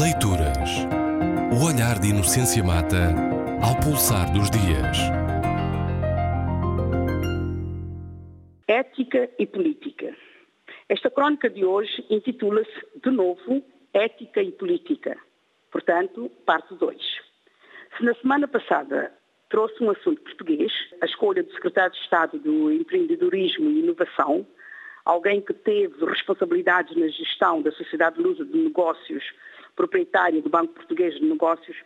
Leituras. O olhar de Inocência Mata ao pulsar dos dias. Ética e política. Esta crónica de hoje intitula-se, de novo, Ética e Política. Portanto, parte 2. Se na semana passada trouxe um assunto português, a escolha do Secretário de Estado do Empreendedorismo e Inovação, alguém que teve responsabilidades na gestão da Sociedade Lusa de Negócios proprietária do Banco Português de Negócios,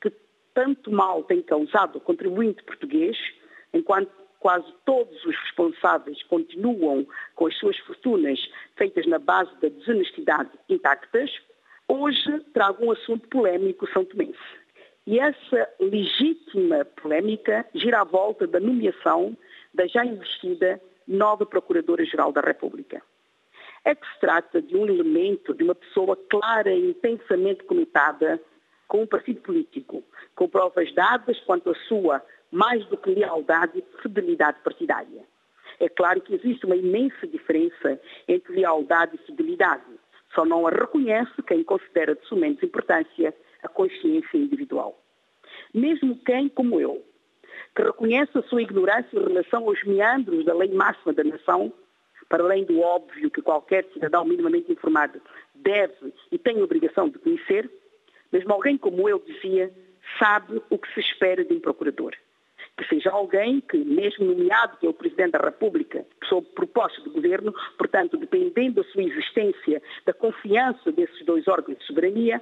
que tanto mal tem causado o contribuinte português, enquanto quase todos os responsáveis continuam com as suas fortunas feitas na base da desonestidade intactas, hoje trago um assunto polémico são tomense. E essa legítima polémica gira à volta da nomeação da já investida nova Procuradora-Geral da República é que se trata de um elemento, de uma pessoa clara e intensamente conotada com um partido político, com provas dadas quanto à sua mais do que lealdade e fidelidade partidária. É claro que existe uma imensa diferença entre lealdade e fidelidade. Só não a reconhece quem considera de sumente importância a consciência individual. Mesmo quem, como eu, que reconhece a sua ignorância em relação aos meandros da lei máxima da nação, para além do óbvio que qualquer cidadão minimamente informado deve e tem a obrigação de conhecer, mesmo alguém como eu dizia, sabe o que se espera de um procurador. Que seja alguém que, mesmo nomeado pelo Presidente da República, sob proposta do Governo, portanto, dependendo da sua existência, da confiança desses dois órgãos de soberania,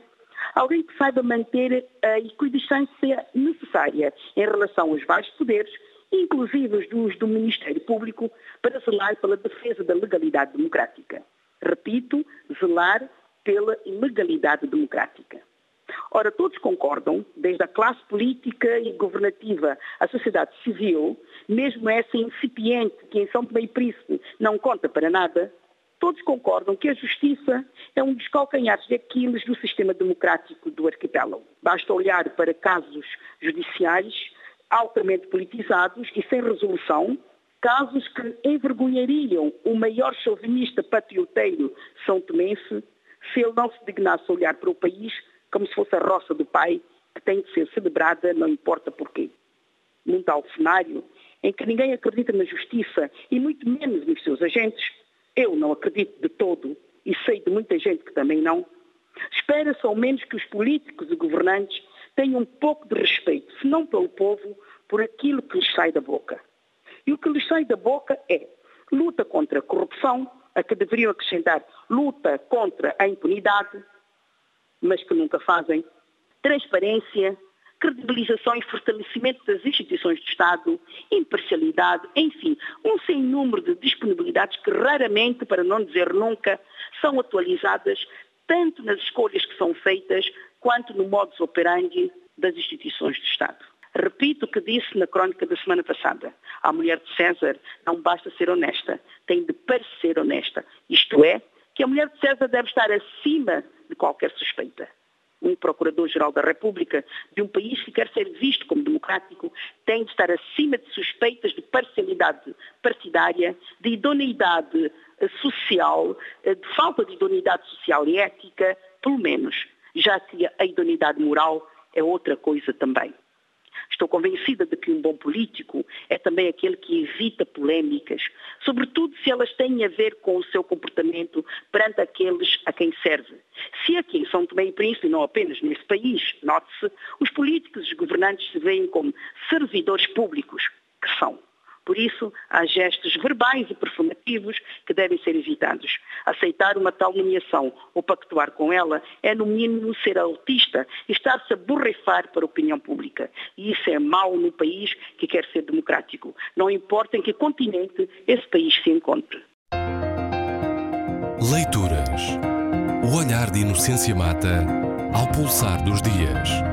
alguém que saiba manter a equidistância necessária em relação aos vários poderes inclusive os dos do Ministério Público, para zelar pela defesa da legalidade democrática. Repito, zelar pela legalidade democrática. Ora, todos concordam, desde a classe política e governativa à sociedade civil, mesmo essa incipiente que em São Tomé e Príncipe não conta para nada, todos concordam que a justiça é um dos calcanhares de Aquiles do sistema democrático do arquipélago. Basta olhar para casos judiciais altamente politizados e sem resolução, casos que envergonhariam o maior chauvinista patrioteiro são tomense se ele não se dignasse olhar para o país como se fosse a roça do pai que tem de ser celebrada, não importa porquê. Num tal cenário em que ninguém acredita na justiça e muito menos nos seus agentes, eu não acredito de todo e sei de muita gente que também não, espera-se ao menos que os políticos e governantes tenham um pouco de respeito, se não pelo povo, por aquilo que lhes sai da boca. E o que lhes sai da boca é luta contra a corrupção, a que deveriam acrescentar luta contra a impunidade, mas que nunca fazem, transparência, credibilização e fortalecimento das instituições de Estado, imparcialidade, enfim, um sem número de disponibilidades que raramente, para não dizer nunca, são atualizadas tanto nas escolhas que são feitas quanto no modus operandi das instituições de Estado. Repito o que disse na crónica da semana passada. A mulher de César não basta ser honesta, tem de parecer honesta. Isto é, que a mulher de César deve estar acima de qualquer suspeita. Um Procurador-Geral da República de um país que quer ser visto como democrático tem de estar acima de suspeitas de parcialidade partidária, de idoneidade social, eh, de falta de idoneidade social e ética, pelo menos já que a idoneidade moral é outra coisa também. Estou convencida de que um bom político é também aquele que evita polémicas, sobretudo se elas têm a ver com o seu comportamento perante aqueles a quem serve. Se aqui em São Tomé e Príncipe, não apenas nesse país, note-se, os políticos e os governantes se veem como servidores públicos, que são. Por isso, há gestos verbais e performativos que devem ser evitados. Aceitar uma tal nomeação ou pactuar com ela é, no mínimo, ser autista e estar-se a borrifar para a opinião pública. E isso é mau no país que quer ser democrático. Não importa em que continente esse país se encontre. Leituras. O olhar de Inocência Mata ao pulsar dos dias.